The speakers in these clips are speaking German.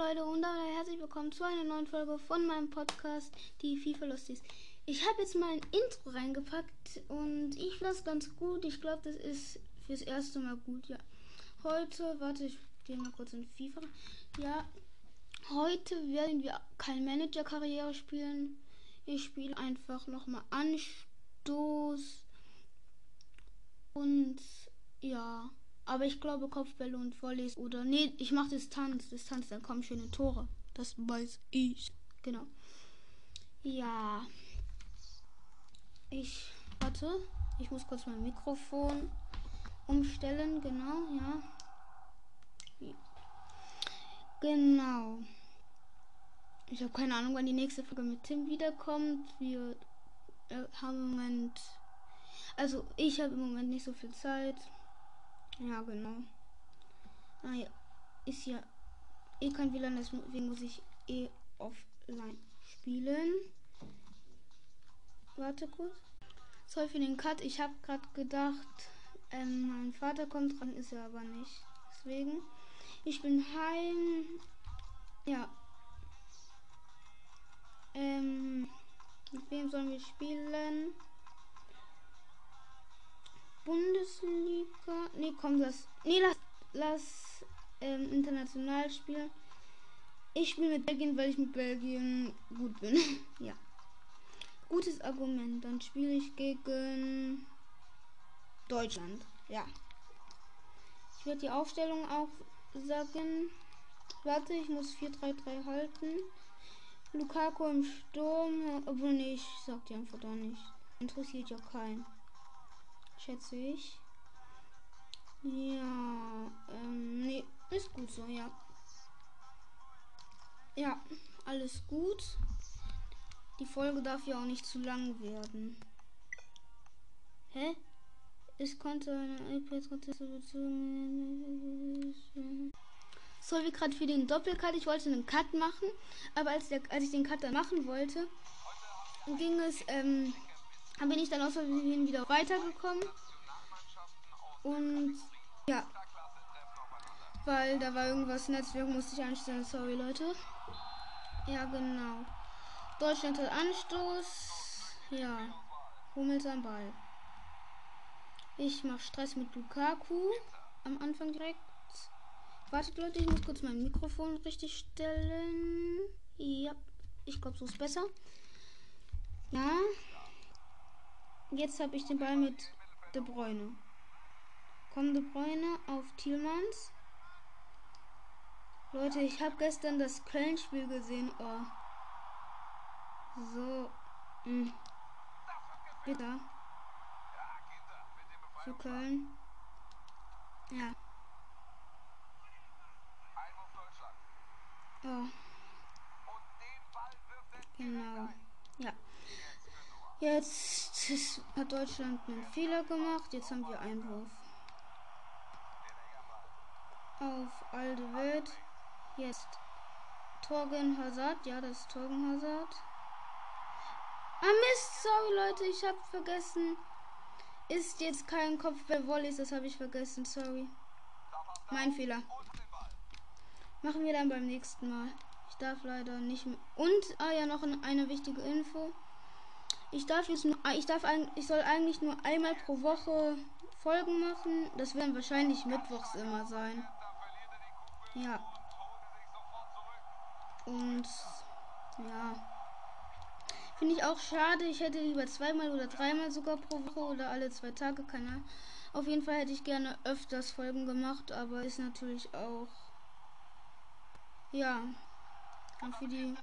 Leute und herzlich willkommen zu einer neuen Folge von meinem Podcast, die FIFA Lusties. Ich habe jetzt mal ein Intro reingepackt und ich finde das ganz gut. Ich glaube, das ist fürs erste Mal gut, ja. Heute, warte, ich gehe mal kurz in FIFA. Ja, heute werden wir keine Manager-Karriere spielen. Ich spiele einfach nochmal Anstoß und ja. Aber ich glaube Kopfbälle und Volleys oder nee, ich mache Distanz, Distanz, dann kommen schöne Tore. Das weiß ich. Genau. Ja. Ich warte, ich muss kurz mein Mikrofon umstellen, genau, ja. Genau. Ich habe keine Ahnung, wann die nächste Folge mit Tim wiederkommt. Wir äh, haben im Moment also ich habe im Moment nicht so viel Zeit. Ja, genau. Ah ja, ist ja eh kein WLAN, deswegen muss ich eh offline spielen. Warte kurz. Sorry für den Cut. Ich habe gerade gedacht, ähm, mein Vater kommt dran, ist er aber nicht. Deswegen. Ich bin heim. Ja. Ähm, mit wem sollen wir spielen? Bundesliga. Nee, komm, lass. Nee, lass, lass ähm, international spielen. Ich spiele mit Belgien, weil ich mit Belgien gut bin. ja. Gutes Argument. Dann spiele ich gegen Deutschland. Ja. Ich werde die Aufstellung auch sagen. Warte, ich muss 4-3-3 halten. Lukaku im Sturm. Obwohl, nee, ich sag die einfach da nicht. Interessiert ja keinen schätze ich. Ja, ähm, nee, ist gut so, ja. Ja, alles gut. Die Folge darf ja auch nicht zu lang werden. Hä? Ich konnte eine ip So wie gerade für den Doppelcut. Ich wollte einen Cut machen, aber als, der, als ich den Cut dann machen wollte, ging es ähm, dann bin ich dann aus Versehen wieder weitergekommen. Und ja. Weil da war irgendwas Netzwerk, musste ich einstellen. Sorry, Leute. Ja, genau. Deutschland hat Anstoß. Ja. Hummels am Ball. Ich mache Stress mit Lukaku. Am Anfang direkt. Wartet, Leute, ich muss kurz mein Mikrofon richtig stellen. Ja, ich glaube, so ist besser. Ja. Jetzt habe ich den Ball mit De Bruyne. Komm De Bruyne auf Thielmanns. Leute, ich habe gestern das Köln-Spiel gesehen. Oh. So. Hm. Bitte. Für Köln. Ja. Oh. Genau. Ja. Jetzt hat Deutschland einen Fehler gemacht. Jetzt haben wir Einwurf. Auf alte Welt. Jetzt Torgen Hazard. Ja, das ist Torgen Hazard. Ah Mist, sorry Leute, ich habe vergessen. Ist jetzt kein Kopfball Volleys, das habe ich vergessen, sorry. Mein Fehler. Machen wir dann beim nächsten Mal. Ich darf leider nicht mehr. Und, ah ja, noch eine wichtige Info. Ich darf jetzt nur, ich darf ich soll eigentlich nur einmal pro Woche Folgen machen. Das werden wahrscheinlich mittwochs immer sein. Ja. Und ja. Finde ich auch schade. Ich hätte lieber zweimal oder dreimal sogar pro Woche oder alle zwei Tage, keine Auf jeden Fall hätte ich gerne öfters Folgen gemacht, aber ist natürlich auch ja für die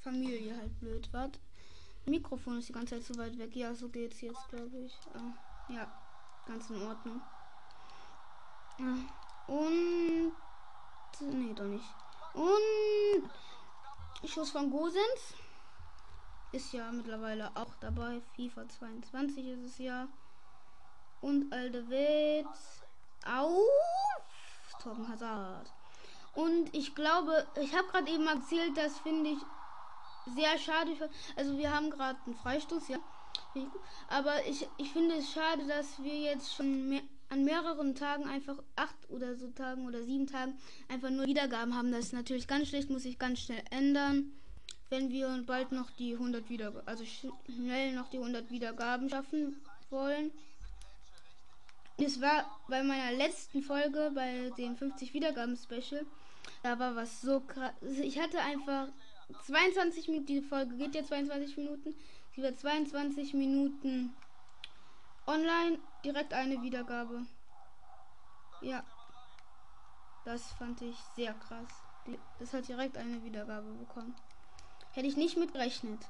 Familie halt blöd, was? Mikrofon ist die ganze Zeit zu weit weg. Ja, so geht's jetzt, glaube ich. Äh, ja, ganz in Ordnung. Äh, und. Nee, doch nicht. Und. Schuss von Gosens. Ist ja mittlerweile auch dabei. FIFA 22 ist es ja. Und Aldewit. Auf. Torben Hazard. Und ich glaube, ich habe gerade eben erzählt, das finde ich sehr schade. Also wir haben gerade einen Freistoß, ja. Aber ich, ich finde es schade, dass wir jetzt schon mehr, an mehreren Tagen einfach acht oder so Tagen oder sieben Tagen einfach nur Wiedergaben haben. Das ist natürlich ganz schlecht, muss ich ganz schnell ändern. Wenn wir bald noch die 100 Wiedergaben, also schnell noch die 100 Wiedergaben schaffen wollen. Es war bei meiner letzten Folge, bei dem 50 Wiedergaben Special, da war was so krass. Ich hatte einfach 22 Minuten, die Folge geht ja 22 Minuten. Sie wird 22 Minuten online, direkt eine Wiedergabe. Ja. Das fand ich sehr krass. Es hat direkt eine Wiedergabe bekommen. Hätte ich nicht mit gerechnet.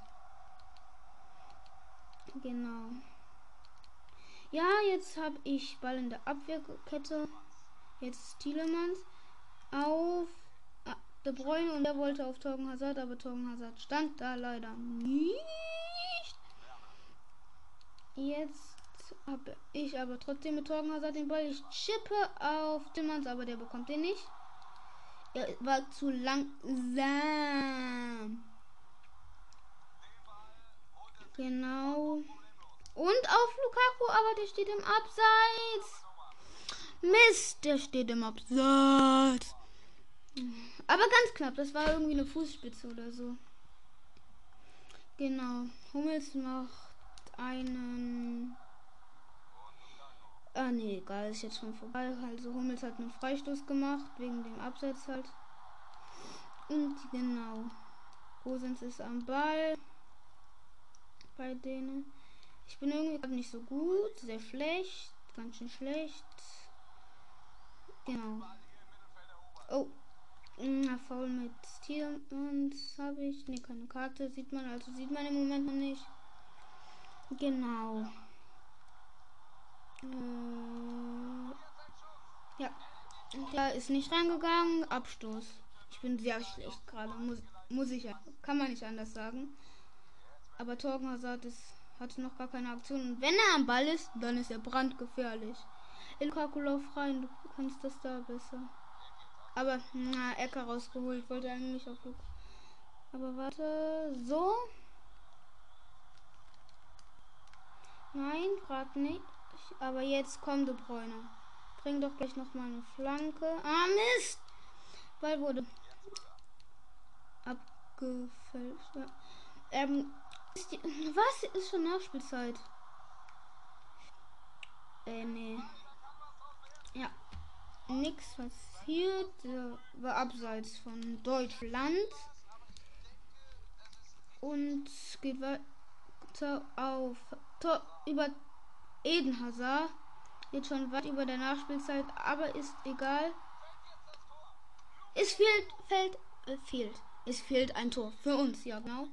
Genau. Ja, jetzt habe ich Ball in der Abwehrkette. Jetzt Tielemans auf De Bruyne und er wollte auf Torgen Hazard, aber Torgen Hazard stand da leider nicht. Jetzt habe ich aber trotzdem mit Torgen Hazard den Ball. Ich chippe auf Tillmans, aber der bekommt den nicht. Er war zu langsam. Genau. Und auf Lukaku, aber der steht im Abseits. Mist, der steht im Abseits. Aber ganz knapp, das war irgendwie eine Fußspitze oder so. Genau. Hummels macht einen. Ah nee, egal, ist jetzt schon vorbei. Also Hummels hat einen Freistoß gemacht, wegen dem Abseits halt. Und genau. Gosens ist am Ball. Bei denen. Ich bin irgendwie nicht so gut, sehr schlecht, ganz schön schlecht. Genau. Oh. Faul mit Tier und habe ich. Ne, keine Karte sieht man, also sieht man im Moment noch nicht. Genau. Äh, ja. Der ist nicht reingegangen. Abstoß. Ich bin sehr schlecht gerade. Muss, muss ich ja. Kann man nicht anders sagen. Aber Torgen Hazard ist hatte noch gar keine Aktion. Und wenn er am Ball ist, dann ist er brandgefährlich. Lukaku lauf rein, du kannst das da besser. Aber, na, Ecke rausgeholt, wollte eigentlich auf Luke. Aber warte, so. Nein, gerade nicht. Aber jetzt kommt De Bräune. Bring doch gleich noch mal eine Flanke. Ah, Mist! Ball wurde abgefälscht. Ja. Ähm, ist die, was ist schon Nachspielzeit? Äh, nee. Ja. Nix passiert. Der war abseits von Deutschland. Und geht weiter auf Tor über Eden Hazard. Jetzt schon weit über der Nachspielzeit, aber ist egal. Es fehlt, fällt, äh, fehlt. Es fehlt ein Tor für uns, ja genau.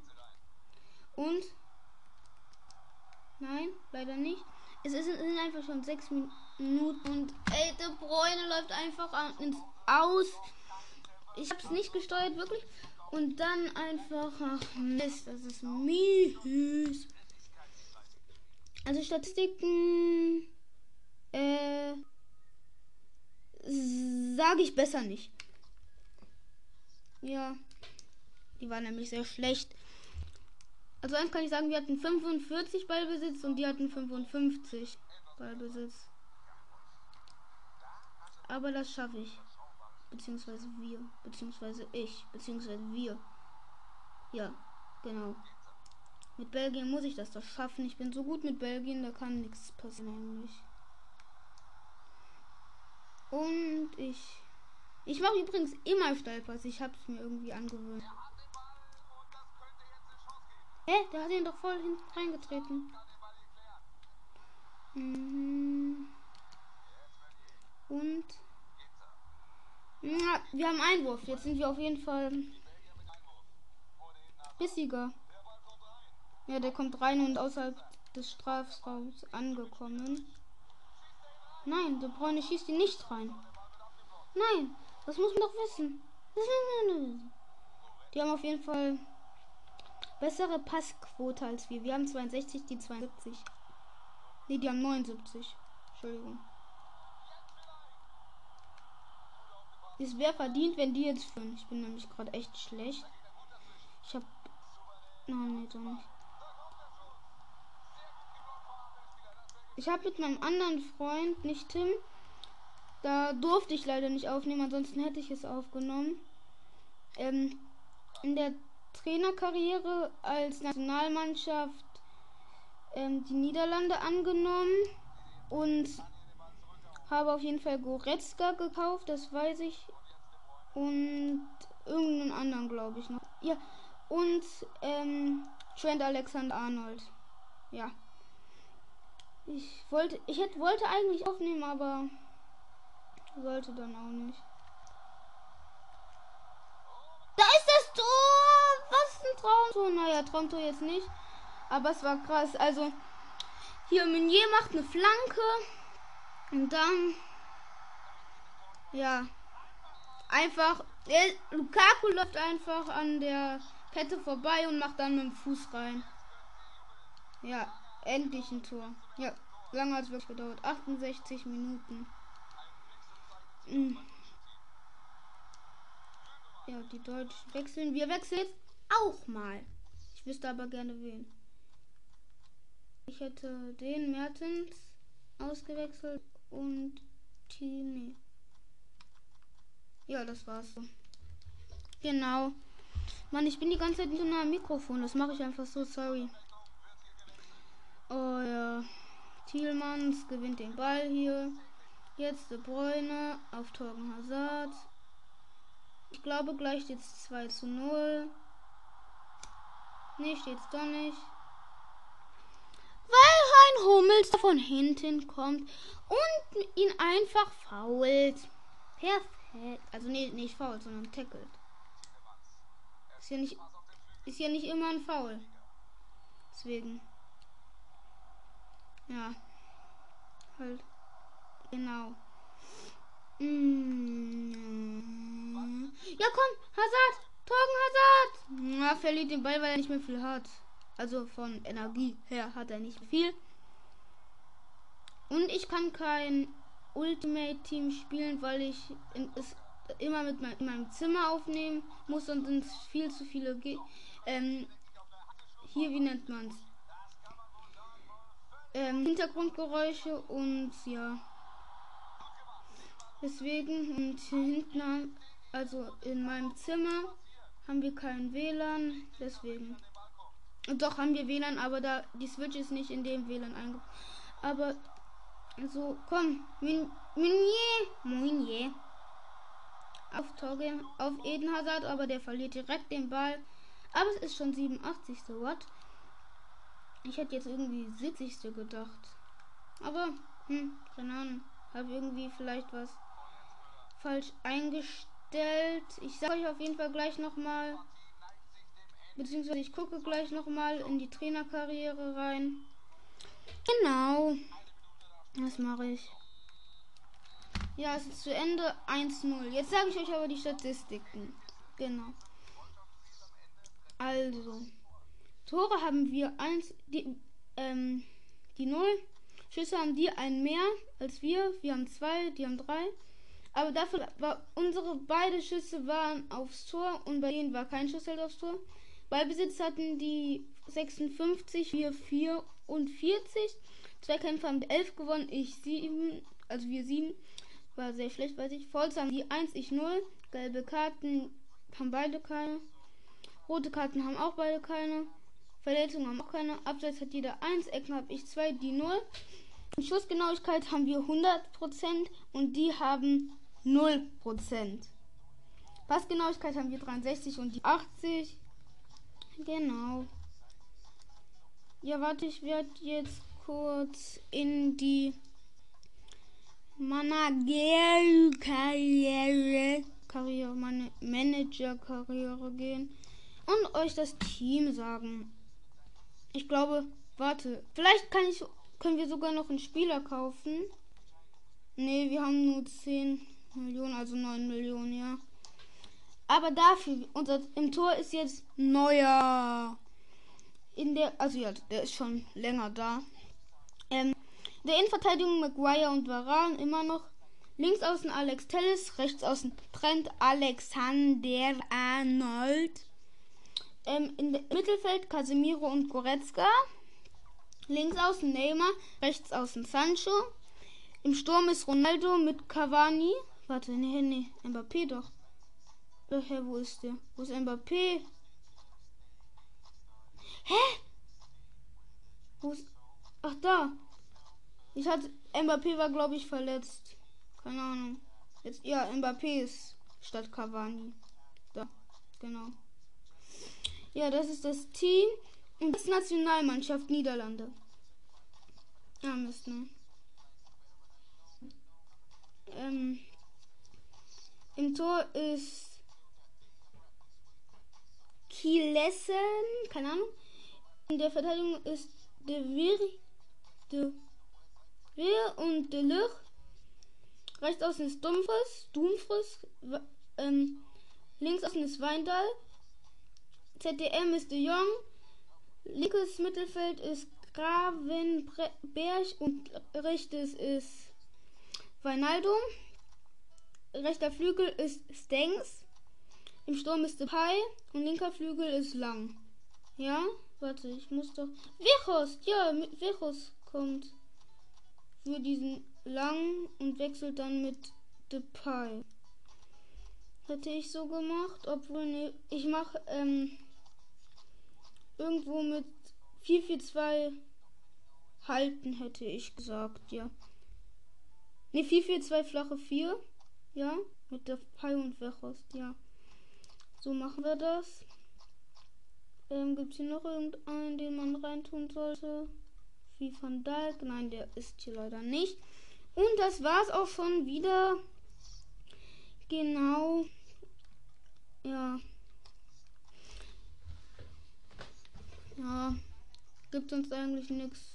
Und? Nein, leider nicht. Es sind einfach schon sechs Minuten und ey, der Bräune läuft einfach ins Aus. Ich hab's nicht gesteuert, wirklich. Und dann einfach, ach Mist, das ist mies. Also Statistiken, äh, sage ich besser nicht. Ja, die war nämlich sehr schlecht. Also eins kann ich sagen, wir hatten 45 Ballbesitz und die hatten 55 Ballbesitz. Aber das schaffe ich. Beziehungsweise wir. Beziehungsweise ich. Beziehungsweise wir. Ja, genau. Mit Belgien muss ich das doch schaffen. Ich bin so gut mit Belgien, da kann nichts passieren eigentlich. Und ich. Ich mache übrigens immer Steilpass. Ich habe es mir irgendwie angewöhnt. Hä? Der hat ihn doch voll hinten reingetreten. Mhm. Und. Ja, wir haben Einwurf. Jetzt sind wir auf jeden Fall bissiger. Ja, der kommt rein und außerhalb des Strafraums angekommen. Nein, der Bräune schießt ihn nicht rein. Nein, das muss man doch wissen. Die haben auf jeden Fall bessere Passquote als wir. Wir haben 62, die 72. Ne, die haben 79. Entschuldigung. Es wäre verdient, wenn die jetzt führen. Ich bin nämlich gerade echt schlecht. Ich habe. Nein, nee, doch nicht. Ich habe mit meinem anderen Freund, nicht Tim, da durfte ich leider nicht aufnehmen, ansonsten hätte ich es aufgenommen. Ähm, in der Trainerkarriere als Nationalmannschaft ähm, die Niederlande angenommen und habe auf jeden Fall Goretzka gekauft, das weiß ich. Und irgendeinen anderen, glaube ich noch. Ja, und ähm, Trent Alexander Arnold. Ja. Ich wollte, ich hätte, wollte eigentlich aufnehmen, aber sollte dann auch nicht. Da ist das Tor! Was ein Traumtor! Naja, Traumtor jetzt nicht. Aber es war krass. Also, hier Meunier macht eine Flanke. Und dann. Ja. Einfach. Der Lukaku läuft einfach an der Kette vorbei und macht dann mit dem Fuß rein. Ja, endlich ein Tor. Ja, lange hat es wirklich gedauert. 68 Minuten. Mhm. Ja, die Deutschen wechseln. Wir wechseln auch mal. Ich wüsste aber gerne wen. Ich hätte den Mertens ausgewechselt und Tini. Ja, das war's so. Genau. Mann, ich bin die ganze Zeit nah am Mikrofon. Das mache ich einfach so, sorry. Oh ja. Thielmanns gewinnt den Ball hier. Jetzt De Bruyne auf Torgen Hazard. Ich glaube gleich jetzt 2 zu 0. Nee, steht's doch nicht. Ein Hummels von hinten kommt und ihn einfach fault. Perfekt. Also nee, nicht fault, sondern tackelt. Ist ja nicht, ist ja nicht immer ein Foul. Deswegen. Ja. Halt. Genau. Mm. Ja, komm, Hazard! Torgen Hazard! Ja, verliert den Ball, weil er nicht mehr viel hat. Also von Energie her hat er nicht viel. Und ich kann kein Ultimate Team spielen, weil ich in, es immer mit mein, in meinem Zimmer aufnehmen muss und sind viel zu viele Ge ähm, hier wie nennt man es ähm, Hintergrundgeräusche und ja. Deswegen und hier hinten also in meinem Zimmer haben wir kein WLAN deswegen. Und doch haben wir WLAN aber da die Switch ist nicht in dem WLAN eingebaut aber so komm Meunier Meunier auf Torgen, auf Eden Hazard, aber der verliert direkt den Ball. Aber es ist schon 87. So what? Ich hätte jetzt irgendwie 70. gedacht. Aber, hm, keine Ahnung. Habe irgendwie vielleicht was falsch eingestellt. Ich sage euch auf jeden Fall gleich nochmal. Beziehungsweise ich gucke gleich nochmal in die Trainerkarriere rein. Genau. Das mache ich. Ja, es ist zu Ende 1-0. Jetzt sage ich euch aber die Statistiken. Genau. Also, Tore haben wir 1, die, ähm, die 0. Schüsse haben die ein mehr als wir. Wir haben zwei, die haben drei. Aber dafür war unsere beide Schüsse waren aufs Tor und bei ihnen war kein Schuss halt aufs Tor. Bei Besitz hatten die 56, wir 44. Zwei Kämpfe haben 11 gewonnen, ich 7, also wir 7 war sehr schlecht, weiß ich. Falls haben die 1, ich 0. Gelbe Karten haben beide keine. Rote Karten haben auch beide keine. Verletzungen haben auch keine. Abseits hat jeder 1. Ecken habe ich 2, die 0. In Schussgenauigkeit haben wir 100% und die haben 0%. Passgenauigkeit haben wir 63 und die 80. Genau. Ja, warte, ich werde jetzt kurz in die Manager-Karriere, Karriere, Manager-Karriere gehen und euch das Team sagen. Ich glaube, warte, vielleicht kann ich, können wir sogar noch einen Spieler kaufen. Ne, wir haben nur 10 Millionen, also 9 Millionen, ja. Aber dafür, unser im Tor ist jetzt neuer. In der, also ja, der ist schon länger da. Ähm, der Innenverteidigung Maguire und Varan immer noch. Links außen Alex Tellis, rechts außen Trent Alexander Arnold. Ähm, in Mittelfeld Casemiro und Goretzka. Links außen Neymar, rechts außen Sancho. Im Sturm ist Ronaldo mit Cavani. Warte, nee, nee, Mbappé doch. Hä, wo ist der? Wo ist Mbappé? Hä? Wo ist. Ach, da. Ich hatte. Mbappé war, glaube ich, verletzt. Keine Ahnung. Jetzt, ja, Mbappé ist statt Cavani. Da, genau. Ja, das ist das Team. Und das Nationalmannschaft Niederlande. Ja, Mist, ne? Ähm, Im Tor ist Kielessen, keine Ahnung. In der Verteidigung ist De Vir, De Wir und De Lur. Rechts außen ist Dumpfes, Dumpfes, ähm, links außen ist Weindal. ZDM ist De Jong. Linkes Mittelfeld ist Gravenberg und rechtes ist Weinaldum. Rechter Flügel ist Stengs. Im Sturm ist Depay und linker Flügel ist Lang. Ja? Warte, ich muss doch. Vichos! Ja, Vichos kommt für diesen Lang und wechselt dann mit Depay. Hätte ich so gemacht, obwohl ne, ich mache ähm, irgendwo mit 442 halten, hätte ich gesagt, ja. Ne, 442 flache 4. Ja, mit der Pi und Wechhorst, ja. So machen wir das. Ähm, Gibt es hier noch irgendeinen, den man reintun sollte? Wie von Dalk? Nein, der ist hier leider nicht. Und das war's auch schon wieder. Genau. Ja. Ja. Gibt uns eigentlich nichts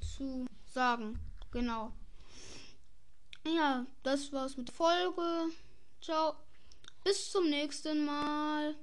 zu sagen. Genau. Ja, das war's mit Folge. Ciao. Bis zum nächsten Mal.